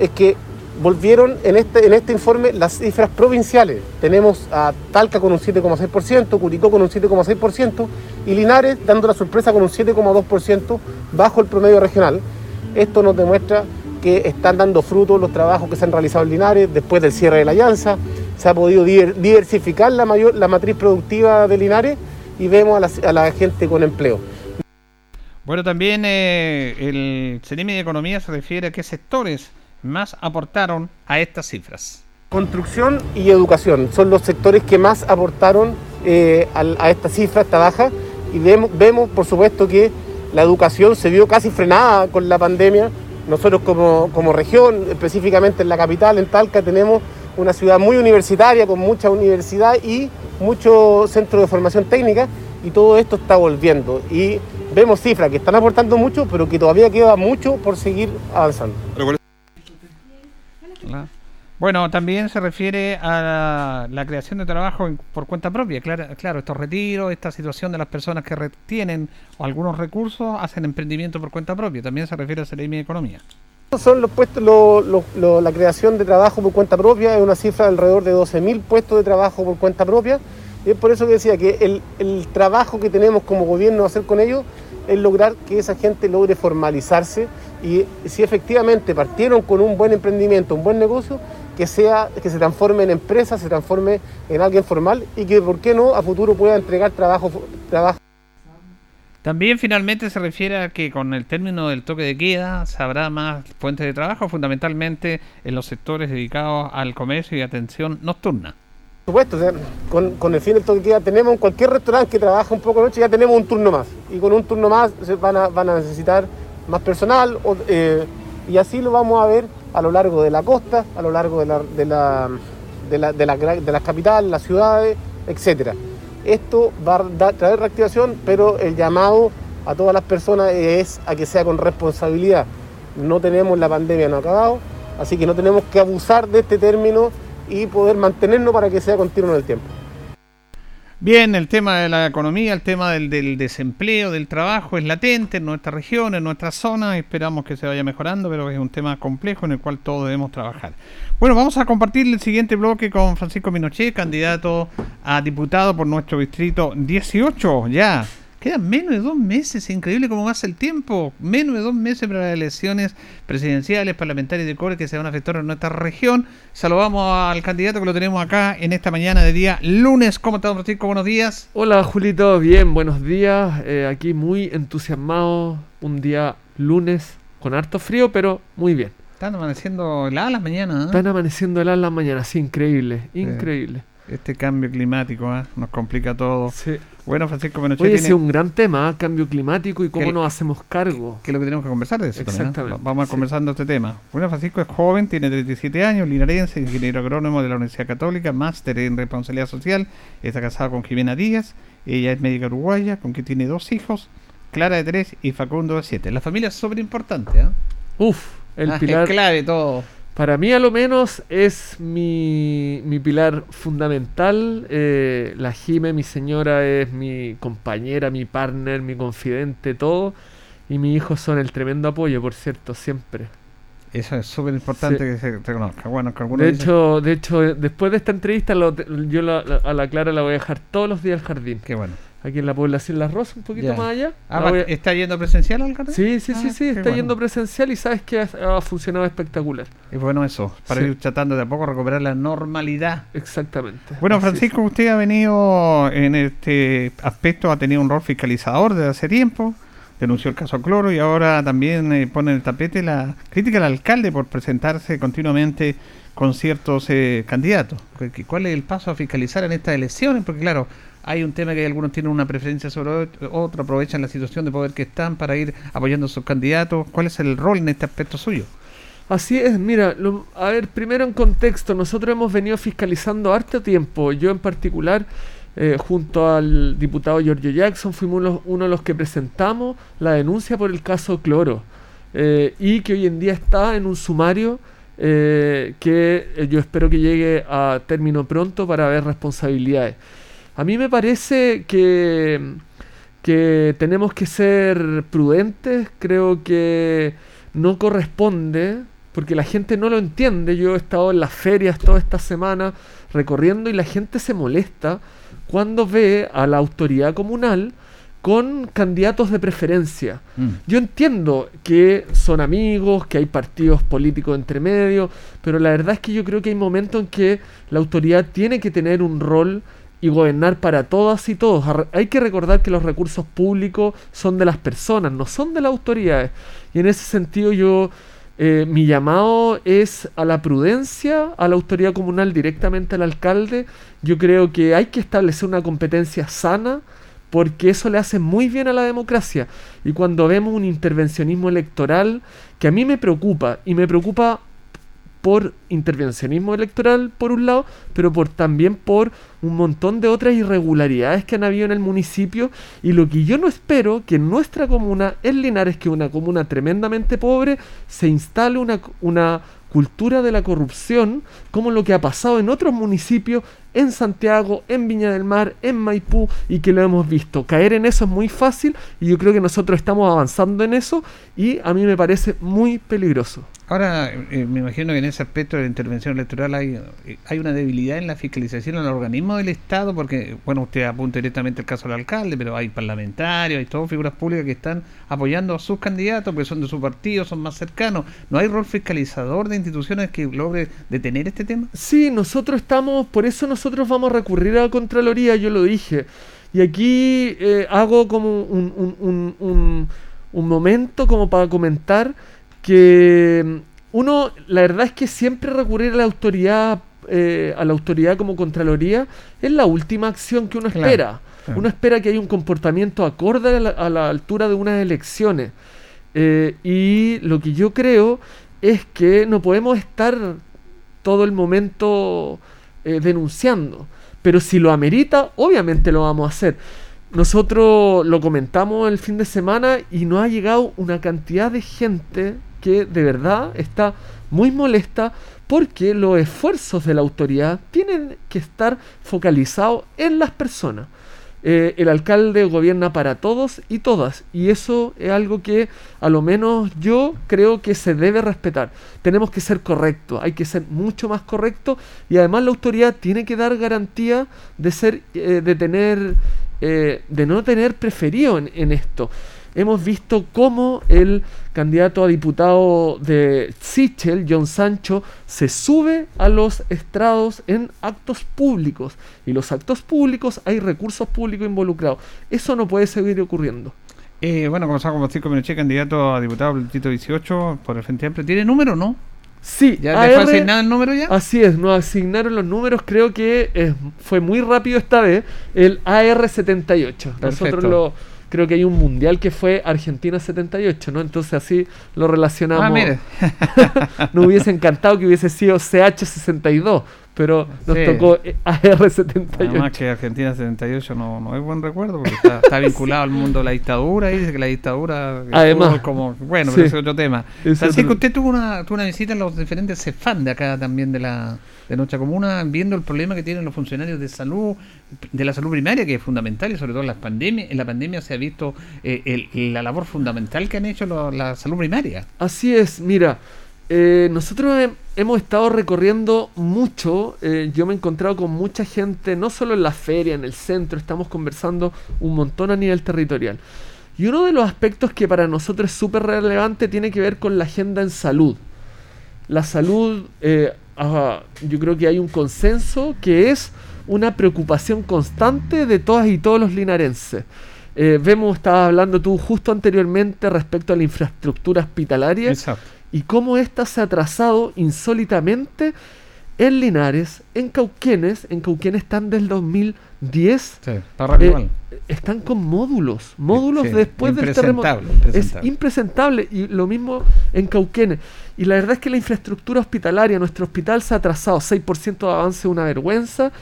S19: es que volvieron en este, en este informe las cifras provinciales. Tenemos a Talca con un 7,6%, Curicó con un 7,6% y Linares dando la sorpresa con un 7,2% bajo el promedio regional. Esto nos demuestra que están dando frutos los trabajos que se han realizado en Linares después del cierre de la Alianza. Se ha podido diversificar la, mayor, la matriz productiva de Linares y vemos a la, gente con empleo.
S2: Bueno, también eh, el CENIMI de Economía se refiere a qué sectores más aportaron a estas cifras?
S19: Construcción y educación son los sectores que más aportaron eh, a, esta cifra, a esta baja, y vemos, vemos, por supuesto, que la educación se vio casi frenada con la pandemia. Nosotros como, como región, específicamente en la capital, en Talca, tenemos una ciudad muy universitaria, con mucha universidad y muchos centros de formación técnica, y todo esto está volviendo. Y vemos cifras que están aportando mucho, pero que todavía queda mucho por seguir avanzando.
S2: Bueno, también se refiere a la, creación de trabajo por cuenta propia. Claro, claro, estos retiros, esta situación de las personas que retienen algunos recursos, hacen emprendimiento por cuenta propia. También se refiere a de economía.
S19: Son los puestos, la creación de trabajo por cuenta propia, es una cifra de alrededor de 12.000 puestos de trabajo por cuenta propia. Y es por eso que decía que el, el trabajo que tenemos como gobierno hacer con ellos es lograr que esa gente logre formalizarse y si efectivamente partieron con un buen emprendimiento, un buen negocio, que sea que se transforme en empresa, se transforme en alguien formal y que, ¿por qué no?, a futuro pueda entregar trabajo, trabajo
S2: También finalmente se refiere a que con el término del toque de queda se habrá más fuentes de trabajo, fundamentalmente en los sectores dedicados al comercio y atención nocturna.
S19: Por supuesto, o sea, con, con el fin del toque de queda tenemos en cualquier restaurante que trabaja un poco de noche, ya tenemos un turno más. Y con un turno más se van a, van a necesitar más personal o, eh, y así lo vamos a ver a lo largo de la costa, a lo largo de la, de la, de la, de la, las capitales, las ciudades, etcétera. Esto va a traer reactivación, pero el llamado a todas las personas es a que sea con responsabilidad. No tenemos la pandemia no acabado, así que no tenemos que abusar de este término y poder mantenernos para que sea continuo en el tiempo.
S2: Bien, el tema de la economía, el tema del, del desempleo, del trabajo es latente en nuestra región, en nuestra zona. Esperamos que se vaya mejorando, pero es un tema complejo en el cual todos debemos trabajar. Bueno, vamos a compartir el siguiente bloque con Francisco Minochet, candidato a diputado por nuestro distrito 18. Ya, quedan menos de dos meses, increíble cómo pasa el tiempo. Menos de dos meses para las elecciones presidenciales, parlamentarias y de core que se van a efectuar en nuestra región. Saludamos al candidato que lo tenemos acá en esta mañana de día lunes. ¿Cómo está, don Francisco? Buenos días.
S20: Hola Julito, bien, buenos días. Eh, aquí muy entusiasmado. Un día lunes con harto frío, pero muy bien.
S2: Están amaneciendo heladas las mañanas. ¿eh?
S20: Están amaneciendo heladas las mañanas, sí, increíble, increíble.
S2: Este cambio climático ¿eh? nos complica todo. Bueno, Francisco Menochet
S20: Oye,
S2: tiene-
S20: es un gran tema, ¿eh? cambio climático y cómo
S2: Que-
S20: nos hacemos cargo.
S2: que es lo que tenemos que conversar de eso también.
S20: Exactamente,
S2: Vamos a
S20: sí.
S2: conversando este tema. Bueno, Francisco es joven, tiene 37 años, linarense, ingeniero agrónomo de la Universidad Católica, máster en responsabilidad social, está casado con Jimena Díaz, ella es médica uruguaya, con quien tiene dos hijos, Clara de 3 y Facundo de 7. La familia es súper importante, ¿eh?
S20: Uf, el
S2: Ah,
S20: pilar.
S2: Es clave todo.
S20: Para mí, a lo menos, es mi, mi pilar fundamental. Eh, la Jime, mi señora, es mi compañera, mi partner, mi confidente, todo. Y mis hijos son el tremendo apoyo, por cierto, siempre.
S2: Eso es súper importante
S20: Sí.
S2: que se reconozca. Bueno, que
S20: De
S2: dicen-
S20: hecho, de hecho, después de esta entrevista, lo yo la- la- a la Clara la voy a dejar todos los días al jardín.
S2: Qué bueno.
S20: Aquí en la población Las Rosas, un poquito
S2: Ya.
S20: más allá.
S2: Ah,
S20: a-
S2: ¿Está yendo presencial al jardín?
S20: Sí, sí,
S2: Ah,
S20: sí, sí, está
S2: bueno.
S20: yendo presencial y sabes que ha, ha funcionado espectacular.
S2: Es bueno eso, para
S20: Sí.
S2: ir tratando de a poco recuperar la normalidad.
S20: Exactamente.
S2: Bueno. Francisco, usted ha venido en este aspecto, ha tenido un rol fiscalizador desde hace tiempo, denunció el caso Cloro y ahora también eh, pone en el tapete la crítica al alcalde por presentarse continuamente con ciertos eh, candidatos. ¿Cu- cu- ¿Cuál es el paso a fiscalizar en estas elecciones? Porque claro, hay un tema que algunos tienen una preferencia sobre ot- otro, aprovechan la situación de poder que están para ir apoyando a sus candidatos. ¿Cuál es el rol en este aspecto suyo?
S20: Así es, mira, lo- a ver, primero en contexto, nosotros hemos venido fiscalizando harto tiempo, yo en particular, eh, junto al diputado Giorgio Jackson, fuimos uno de los que presentamos la denuncia por el caso Cloro, eh, y que hoy en día está en un sumario eh, que eh, yo espero que llegue a término pronto para ver responsabilidades. A mí me parece que, que tenemos que ser prudentes, creo que no corresponde, porque la gente no lo entiende. Yo he estado en las ferias toda esta semana recorriendo y la gente se molesta cuando ve a la autoridad comunal con candidatos de preferencia. Yo entiendo que son amigos, que hay partidos políticos entre medio, pero la verdad es que yo creo que hay momentos en que la autoridad tiene que tener un rol y gobernar para todas y todos. Hay que recordar que los recursos públicos son de las personas, no son de las autoridades. Y en ese sentido yo, eh, mi llamado es a la prudencia, a la autoridad comunal, directamente al alcalde. Yo creo que hay que establecer una competencia sana porque eso le hace muy bien a la democracia. Y cuando vemos un intervencionismo electoral que a mí me preocupa, y me preocupa por intervencionismo electoral por un lado, pero por también por un montón de otras irregularidades que han habido en el municipio y lo que yo no espero que en nuestra comuna, en Linares, que es una comuna tremendamente pobre, se instale una, una cultura de la corrupción como lo que ha pasado en otros municipios en Santiago, en Viña del Mar, en Maipú y que lo hemos visto. Caer en eso es muy fácil y yo creo que nosotros estamos avanzando en eso y a mí me parece muy peligroso.
S2: Ahora, eh, me imagino que en ese aspecto de la intervención electoral hay, eh, hay una debilidad en la fiscalización en el organismo del Estado, porque, bueno, usted apunta directamente el caso del alcalde, pero hay parlamentarios, hay todas figuras públicas que están apoyando a sus candidatos, porque son de su partido, son más cercanos. ¿No hay rol fiscalizador de instituciones que logre detener este tema?
S20: Sí, nosotros estamos, por eso nosotros vamos a recurrir a la Contraloría, yo lo dije. Y aquí eh, hago como un, un- un- un- momento como para comentar que mm, uno, la verdad es que siempre recurrir a la autoridad, eh, a la autoridad como Contraloría, es la última acción que uno
S2: Claro,
S20: espera.
S2: claro.
S20: Uno espera que haya un comportamiento acorde a la, a la altura de unas elecciones. Eh, y lo que yo creo es que no podemos estar todo el momento eh, denunciando. Pero si lo amerita, obviamente lo vamos a hacer. Nosotros lo comentamos el fin de semana y nos ha llegado una cantidad de gente que de verdad está muy molesta porque los esfuerzos de la autoridad tienen que estar focalizados en las personas. Eh, el alcalde gobierna para todos y todas y eso es algo que a lo menos yo creo que se debe respetar. Tenemos que ser correctos, hay que ser mucho más correctos y además la autoridad tiene que dar garantía de ser, eh, de tener, eh, de no tener preferido en, en esto. Hemos visto cómo el candidato a diputado de Sichel, John Sancho, se sube a los estrados en actos públicos. Y los actos públicos hay recursos públicos involucrados. Eso no puede seguir ocurriendo.
S2: Eh, bueno, comenzamos con Francisco Pinochet, candidato a diputado del Distrito 18 por el Frente Amplio. ¿Tiene número no?
S20: Sí,
S2: ¿Ya le fue
S20: AR
S2: asignado el número ya?
S20: Así es, nos asignaron los números, creo que eh, fue muy rápido esta vez, el AR78. Nosotros
S2: Perfecto.
S20: lo creo que hay un mundial que fue Argentina 78, ¿no? Entonces así lo relacionamos.
S2: Ah, mire.
S20: Nos hubiese encantado que hubiese sido CH62, pero nos
S2: Sí.
S20: tocó eh, AR78.
S2: Además que Argentina 78 no, no es buen recuerdo porque está, está vinculado al mundo de la dictadura y dice que la dictadura que
S20: Además.
S2: como bueno,
S20: Sí.
S2: pero ese es otro tema.
S20: Es
S2: Francisco,
S20: otro-
S2: usted tuvo una, tuvo una visita en los diferentes CEFAN de acá también de la de nuestra comuna, viendo el problema que tienen los funcionarios de salud, de la salud primaria, que es fundamental y sobre todo en las pandemias, en la pandemia se ha visto eh, el- la labor fundamental que han hecho lo- la salud primaria.
S20: Así es, mira, eh, nosotros he- hemos estado recorriendo mucho, eh, yo me he encontrado con mucha gente, no solo en la feria, en el centro, estamos conversando un montón a nivel territorial. Y uno de los aspectos que para nosotros es súper relevante tiene que ver con la agenda en salud. La salud, eh, yo creo que hay un consenso que es una preocupación constante de todas y todos los linarenses. Vemos, estabas hablando tú justo anteriormente respecto a la infraestructura hospitalaria
S2: Exacto.
S20: Y cómo ésta se ha atrasado insólitamente en Linares, en Cauquenes. En Cauquenes están del 2010.
S2: Sí, está
S20: Eh, están con módulos, módulos
S2: sí,
S20: después del terremoto.
S2: impresentable,
S20: Es
S2: impresentable.
S20: y lo mismo en Cauquenes. Y la verdad es que la infraestructura hospitalaria, nuestro hospital se ha atrasado, 6% de avance una vergüenza.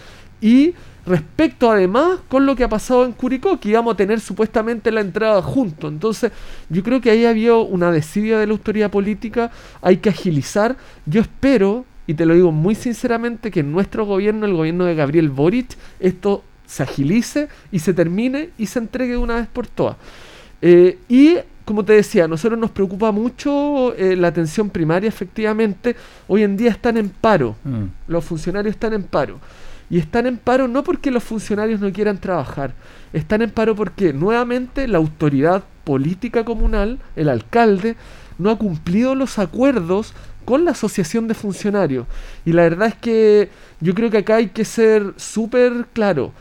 S20: Y respecto además con lo que ha pasado en Curicó, que íbamos a tener supuestamente la entrada juntos. Entonces yo creo que ahí había una desidia de la autoridad política, hay que agilizar. Yo espero, y te lo digo muy sinceramente, que en nuestro gobierno, el gobierno de Gabriel Boric, esto se agilice y se termine y se entregue de una vez por todas. Eh, y como te decía, a nosotros nos preocupa mucho eh, la atención primaria, efectivamente. Hoy en día están en paro.
S2: Mm.
S20: Los funcionarios están en paro. Y están en paro no porque los funcionarios no quieran trabajar. Están en paro porque nuevamente la autoridad política comunal, el alcalde, no ha cumplido los acuerdos con la asociación de funcionarios. Y la verdad es que yo creo que acá hay que ser súper claro.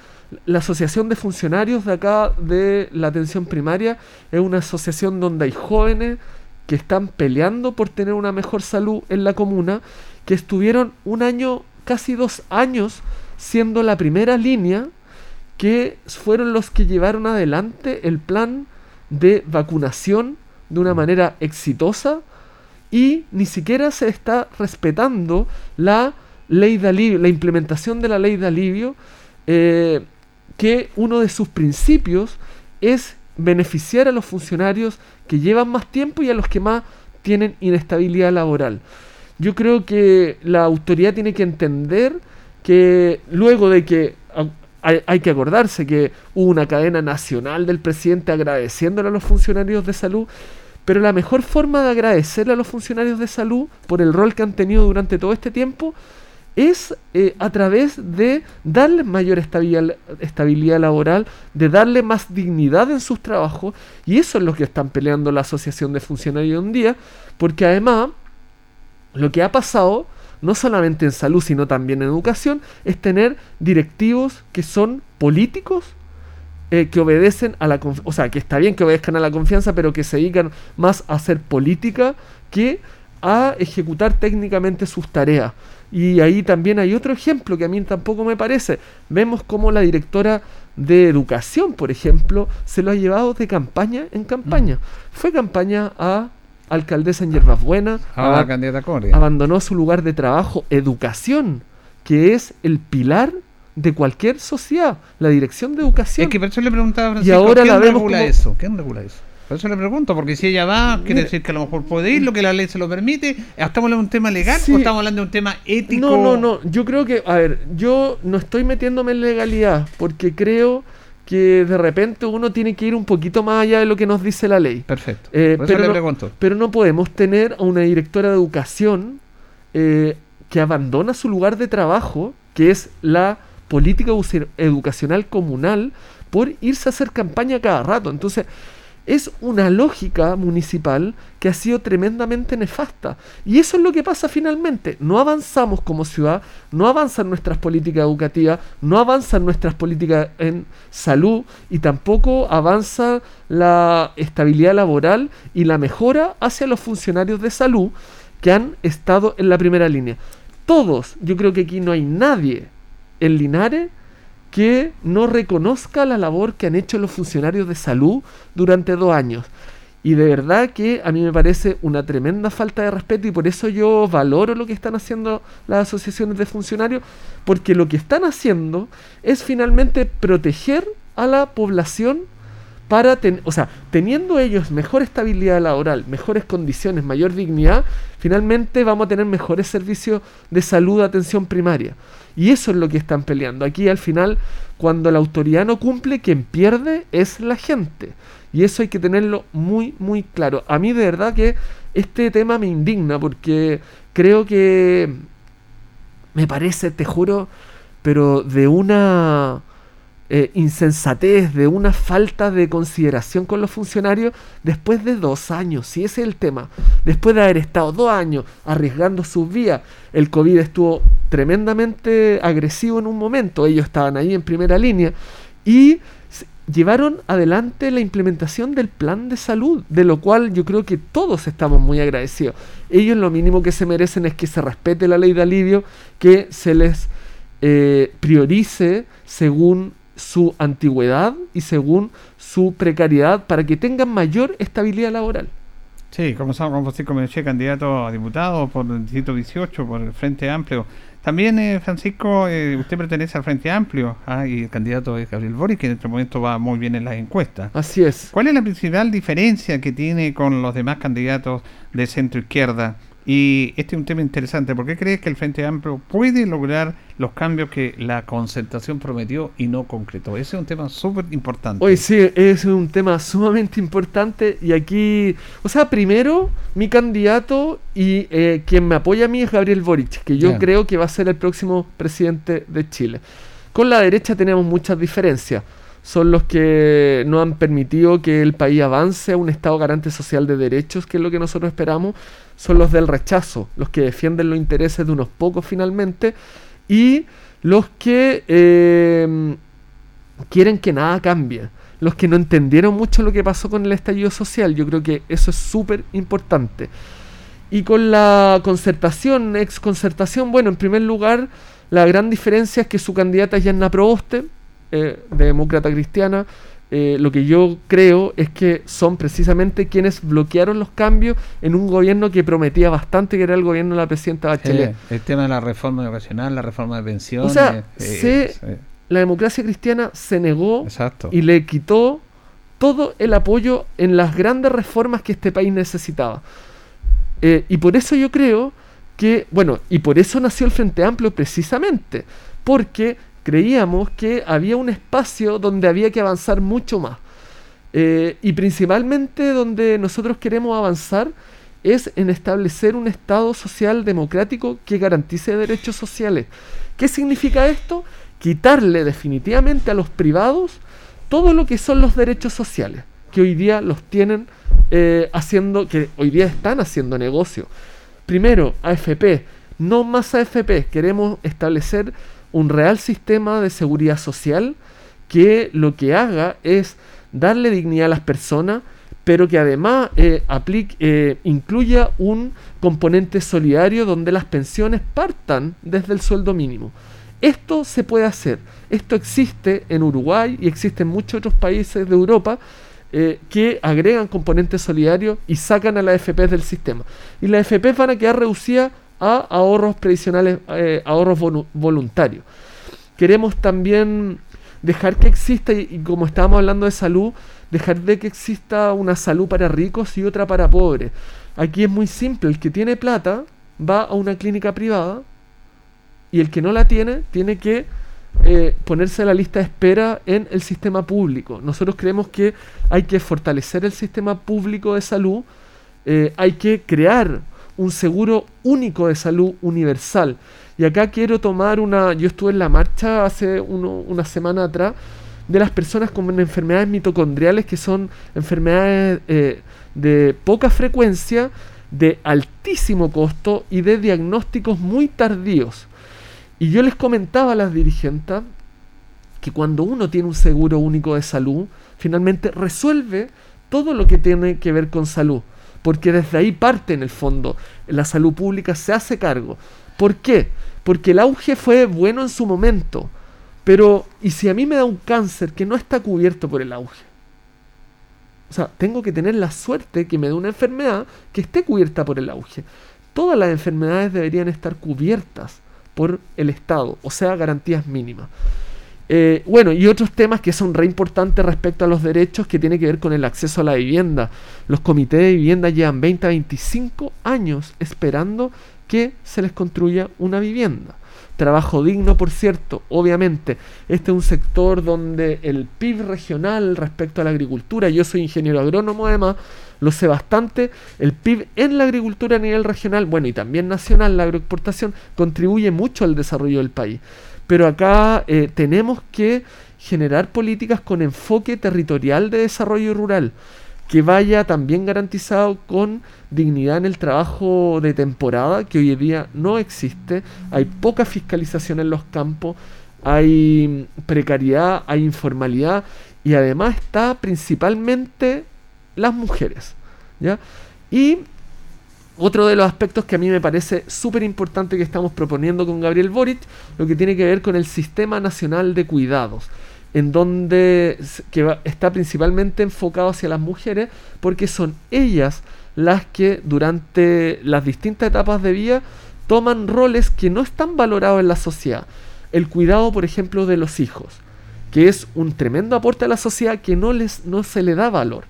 S20: La asociación de funcionarios de acá de la atención primaria es una asociación donde hay jóvenes que están peleando por tener una mejor salud en la comuna, que estuvieron un año, casi dos años, siendo la primera línea, que fueron los que llevaron adelante el plan de vacunación de una manera exitosa y ni siquiera se está respetando la ley de alivio, la implementación de la ley de alivio, eh, que uno de sus principios es beneficiar a los funcionarios que llevan más tiempo y a los que más tienen inestabilidad laboral. Yo creo que la autoridad tiene que entender que luego de que hay, hay que acordarse que hubo una cadena nacional del presidente agradeciéndole a los funcionarios de salud, pero la mejor forma de agradecerle a los funcionarios de salud por el rol que han tenido durante todo este tiempo es eh, a través de darles mayor estabilidad, estabilidad laboral, de darle más dignidad en sus trabajos, y eso es lo que están peleando la Asociación de Funcionarios hoy en día, porque además lo que ha pasado, no solamente en salud, sino también en educación, es tener directivos que son políticos, eh, que obedecen a la confianza, o sea, que está bien que obedezcan a la confianza, pero que se dedican más a hacer política que a ejecutar técnicamente sus tareas. Y ahí también hay otro ejemplo que a mí tampoco me parece. Vemos cómo la directora de educación, por ejemplo, se lo ha llevado de campaña en campaña. Fue campaña a alcaldesa en
S2: candidata Coria.
S20: abandonó su lugar de trabajo, educación, que es el pilar de cualquier sociedad, la dirección de educación.
S2: Es que por eso le preguntaba a
S20: y
S2: Francisco,
S20: ahora
S2: ¿quién
S20: la vemos
S2: regula
S20: como-
S2: eso? ¿Quién regula eso? Por eso le pregunto, porque si ella va, quiere
S20: Mira.
S2: decir que a lo mejor puede ir, lo que la ley se lo permite. ¿Estamos hablando de un tema legal
S20: Sí.
S2: o estamos hablando de un tema ético?
S20: No, no, no. Yo creo que, a ver, yo no estoy metiéndome en legalidad porque creo que de repente uno tiene que ir un poquito más allá de lo que nos dice la ley.
S2: Perfecto.
S20: Eh,
S2: Por eso
S20: pero,
S2: le
S20: no, pero no podemos tener a una directora de educación eh, que abandona su lugar de trabajo, que es la política educacional comunal, por irse a hacer campaña cada rato. Entonces, es una lógica municipal que ha sido tremendamente nefasta. Y eso es lo que pasa finalmente. No avanzamos como ciudad, no avanzan nuestras políticas educativas, no avanzan nuestras políticas en salud y tampoco avanza la estabilidad laboral y la mejora hacia los funcionarios de salud que han estado en la primera línea. Todos, yo creo que aquí no hay nadie en Linares que no reconozca la labor que han hecho los funcionarios de salud durante dos años. Y de verdad que a mí me parece una tremenda falta de respeto y por eso yo valoro lo que están haciendo las asociaciones de funcionarios, porque lo que están haciendo es finalmente proteger a la población para ten- o sea, teniendo ellos mejor estabilidad laboral, mejores condiciones, mayor dignidad, finalmente vamos a tener mejores servicios de salud atención primaria. Y eso es lo que están peleando. Aquí al final, cuando la autoridad no cumple, quien pierde es la gente. Y eso hay que tenerlo muy, muy claro. A mí de verdad que este tema me indigna porque creo que me parece, te juro, pero de una eh, insensatez, de una falta de consideración con los funcionarios después de dos años, si ese es el tema. Después de haber estado dos años arriesgando sus vidas, el COVID estuvo tremendamente agresivo en un momento, ellos estaban ahí en primera línea y llevaron adelante la implementación del plan de salud, de lo cual yo creo que todos estamos muy agradecidos. Ellos lo mínimo que se merecen es que se respete la ley de alivio, que se les eh, priorice según su antigüedad y según su precariedad para que tengan mayor estabilidad laboral.
S2: Sí, comenzamos con Francisco Menché, candidato a diputado por el Distrito 18, por el Frente Amplio. También, eh, Francisco, eh, usted pertenece al Frente Amplio ah, y el candidato es Gabriel Boric, que en este momento va muy bien en las encuestas.
S20: Así es.
S2: ¿Cuál es la principal diferencia que tiene con los demás candidatos de centro izquierda? Y este es un tema interesante. ¿Por qué crees que el Frente Amplio puede lograr los cambios que la concertación prometió y no concretó? Ese es un tema súper importante.
S20: Hoy sí, es un tema sumamente importante y aquí, o sea, primero mi candidato y eh, quien me apoya a mí es Gabriel Boric, que yo creo que va a ser el próximo presidente de Chile. Con la derecha tenemos muchas diferencias. Son los que no han permitido que el país avance a un Estado garante social de derechos, que es lo que nosotros esperamos. Son los del rechazo, los que defienden los intereses de unos pocos finalmente y los que eh, quieren que nada cambie. Los que no entendieron mucho lo que pasó con el estallido social. Yo creo que eso es súper importante. Y con la concertación, ex concertación, bueno, en primer lugar, la gran diferencia es que su candidata es Yanna Proboste, eh, de demócrata cristiana. Eh, lo que yo creo es que son precisamente quienes bloquearon los cambios en un gobierno que prometía bastante, que era el gobierno de la presidenta Bachelet.
S2: El tema de la reforma educacional, la reforma de pensiones.
S20: O sea,
S2: eh,
S20: se-
S2: eh,
S20: la democracia cristiana se negó
S2: Exacto.
S20: y le quitó todo el apoyo en las grandes reformas que este país necesitaba. Eh, y por eso yo creo que, bueno, y por eso nació el Frente Amplio precisamente, porque creíamos que había un espacio donde había que avanzar mucho más. Eh, y principalmente donde nosotros queremos avanzar es en establecer un Estado social democrático que garantice derechos sociales. ¿Qué significa esto? Quitarle definitivamente a los privados todo lo que son los derechos sociales, que hoy día los tienen eh, haciendo, que hoy día están haciendo negocio. Primero, AFP, no más AFP, queremos establecer un real sistema de seguridad social que lo que haga es darle dignidad a las personas, pero que además eh, aplique, eh, incluya un componente solidario donde las pensiones partan desde el sueldo mínimo. Esto se puede hacer. Esto existe en Uruguay y existe en muchos otros países de Europa eh, que agregan componentes solidarios y sacan a las FP del sistema. Y las FP van a quedar reducidas a ahorros previsionales, eh, ahorros volu- voluntarios. Queremos también dejar que exista, y, y como estábamos hablando de salud, dejar de que exista una salud para ricos y otra para pobres. Aquí es muy simple, el que tiene plata va a una clínica privada y el que no la tiene tiene que eh, ponerse a la lista de espera en el sistema público. Nosotros creemos que hay que fortalecer el sistema público de salud, eh, hay que crear un seguro único de salud universal. Y acá quiero tomar una, yo estuve en la marcha hace uno- una semana atrás de las personas con enfermedades mitocondriales que son enfermedades eh, de poca frecuencia, de altísimo costo y de diagnósticos muy tardíos. Y yo les comentaba a las dirigentes que cuando uno tiene un seguro único de salud, finalmente resuelve todo lo que tiene que ver con salud. Porque desde ahí parte en el fondo. La salud pública se hace cargo. ¿Por qué? Porque el auge fue bueno en su momento. Pero, ¿y si a mí me da un cáncer que no está cubierto por el auge? O sea, tengo que tener la suerte que me dé una enfermedad que esté cubierta por el auge. Todas las enfermedades deberían estar cubiertas por el Estado, o sea, garantías mínimas. Eh, bueno, y otros temas que son re importantes respecto a los derechos que tiene que ver con el acceso a la vivienda. Los comités de vivienda llevan 20 a 25 años esperando que se les construya una vivienda. Trabajo digno, por cierto, obviamente. Este es un sector donde el PIB regional respecto a la agricultura, yo soy ingeniero agrónomo además, lo sé bastante, el PIB en la agricultura a nivel regional, bueno, y también nacional, la agroexportación, contribuye mucho al desarrollo del país. Pero acá eh, tenemos que generar políticas con enfoque territorial de desarrollo rural, que vaya también garantizado con dignidad en el trabajo de temporada, que hoy en día no existe, hay poca fiscalización en los campos, hay precariedad, hay informalidad y además está principalmente las mujeres. ¿ya? Y otro de los aspectos que a mí me parece súper importante que estamos proponiendo con Gabriel Boric, lo que tiene que ver con el Sistema Nacional de Cuidados, en donde que está principalmente enfocado hacia las mujeres, porque son ellas las que durante las distintas etapas de vida toman roles que no están valorados en la sociedad. El cuidado, por ejemplo, de los hijos, que es un tremendo aporte a la sociedad que no, les, no se le da valor.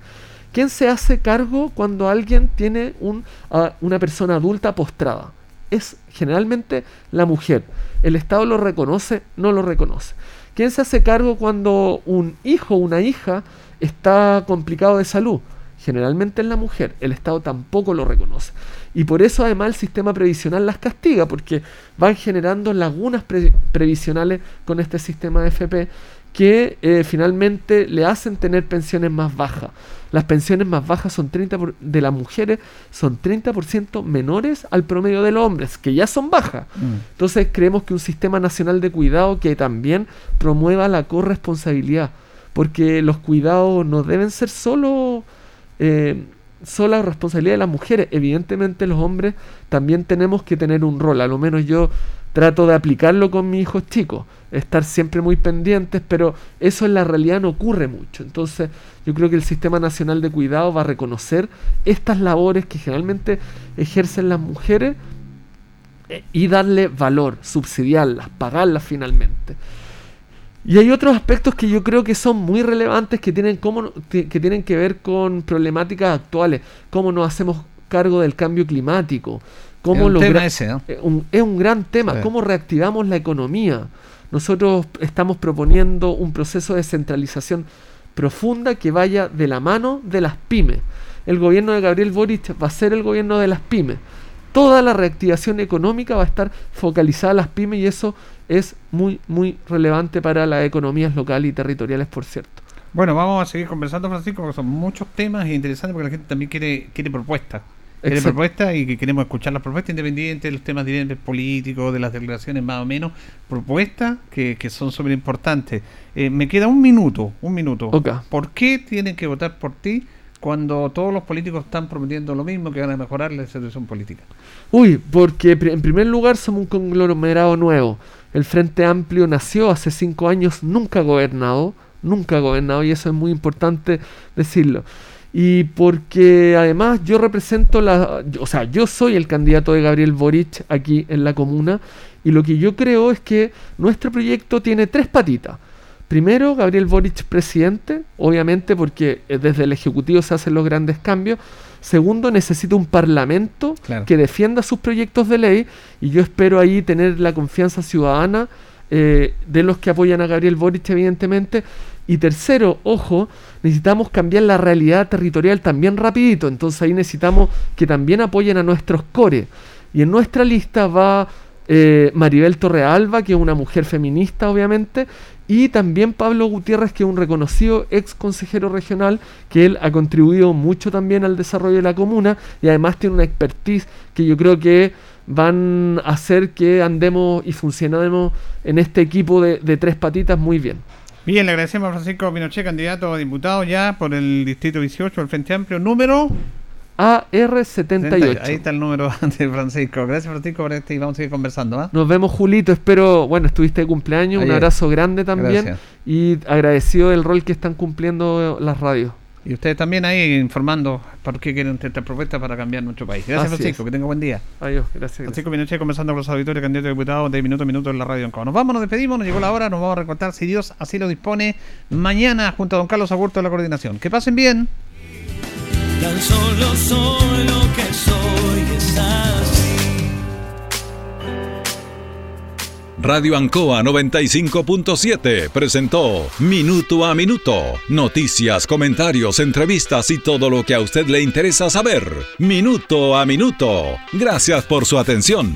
S20: ¿Quién se hace cargo cuando alguien tiene un, a una persona adulta postrada? Es generalmente la mujer. El Estado lo reconoce, no lo reconoce. ¿Quién se hace cargo cuando un hijo o una hija está complicado de salud? Generalmente es la mujer. El Estado tampoco lo reconoce. Y por eso además el sistema previsional las castiga, porque van generando lagunas pre- previsionales con este sistema de FP que eh, finalmente le hacen tener pensiones más bajas. Las pensiones más bajas son 30 por- de las mujeres son 30% menores al promedio de los hombres, que ya son bajas. Entonces creemos que un sistema nacional de cuidado que también promueva la corresponsabilidad, porque los cuidados no deben ser solo eh, sola responsabilidad de las mujeres. Evidentemente los hombres también tenemos que tener un rol, a lo menos yo trato de aplicarlo con mis hijos chicos, estar siempre muy pendientes, pero eso en la realidad no ocurre mucho. Entonces yo creo que el Sistema Nacional de Cuidado va a reconocer estas labores que generalmente ejercen las mujeres eh, y darle valor, subsidiarlas, pagarlas finalmente. Y hay otros aspectos que yo creo que son muy relevantes que tienen, cómo, que tienen que ver con problemáticas actuales, cómo nos hacemos cargo del cambio climático, cómo
S2: Es un
S20: logra-
S2: tema ese, ¿no?
S20: eh, un- es un gran tema,
S2: Sí.
S20: cómo reactivamos la economía. nosotros estamos proponiendo un proceso de descentralización profunda que vaya de la mano de las pymes. El gobierno de Gabriel Boric va a ser el gobierno de las pymes. Toda la reactivación económica va a estar focalizada a las pymes y eso es muy, muy relevante para las economías locales y territoriales, por cierto.
S2: Bueno, vamos a seguir conversando, Francisco, porque son muchos temas interesantes porque la gente también quiere, quiere propuestas. Quiere
S20: Exacto.
S2: propuestas y que queremos escuchar las propuestas independientes de los temas directos políticos, de las declaraciones más o menos. Propuestas que, que son súper importantes. Eh, me queda un minuto, un minuto. ¿Por qué tienen que votar por ti cuando todos los políticos están prometiendo lo mismo, que van a mejorar la situación política?
S20: Uy, porque en primer lugar somos un conglomerado nuevo. El Frente Amplio nació hace cinco años, nunca gobernado, nunca gobernado y eso es muy importante decirlo. Y porque además yo represento la, o sea, yo soy el candidato de Gabriel Boric aquí en la comuna y lo que yo creo es que nuestro proyecto tiene tres patitas. Primero, Gabriel Boric presidente, obviamente porque eh, desde el Ejecutivo se hacen los grandes cambios. Segundo, necesita un parlamento
S2: Claro.
S20: que defienda sus proyectos de ley y yo espero ahí tener la confianza ciudadana eh, de los que apoyan a Gabriel Boric, evidentemente. Y tercero, ojo, necesitamos cambiar la realidad territorial también rapidito, entonces ahí necesitamos que también apoyen a nuestros core. Y en nuestra lista va eh, Maribel Torrealba, que es una mujer feminista, obviamente, y también Pablo Gutiérrez, que es un reconocido ex consejero regional, que él ha contribuido mucho también al desarrollo de la comuna y además tiene una expertise que yo creo que van a hacer que andemos y funcionemos en este equipo de, tres patitas muy bien.
S2: Bien, le agradecemos a Francisco Pinochet, candidato a diputado ya por el Distrito 18 del Frente Amplio, número
S20: AR78.
S2: Ahí está el número de Francisco. Gracias, Francisco, por este y vamos a seguir conversando. ¿ah?
S20: Nos vemos, Julito. Espero, bueno, estuviste de cumpleaños. Un abrazo grande también.
S2: Gracias.
S20: Y agradecido del rol que están cumpliendo las radios.
S2: Y ustedes también ahí informando por qué quieren esta propuesta para cambiar nuestro país. Gracias,
S20: Así
S2: Francisco.
S20: es.
S2: Que tenga buen día.
S20: Adiós, gracias.
S2: Francisco Pinochet conversando con los auditores candidatos a diputados de minuto a minuto en la radio Ancoa. Nos vamos, nos despedimos, nos llegó la hora, nos vamos a recortar, si Dios así lo dispone, mañana junto a don Carlos Agurto de la coordinación. Que pasen bien.
S4: Tan solo soy lo que soy, es así.
S21: Radio Ancoa 95.7 presentó Minuto a Minuto. Noticias, comentarios, entrevistas y todo lo que a usted le interesa saber. Minuto a Minuto. Gracias por su atención.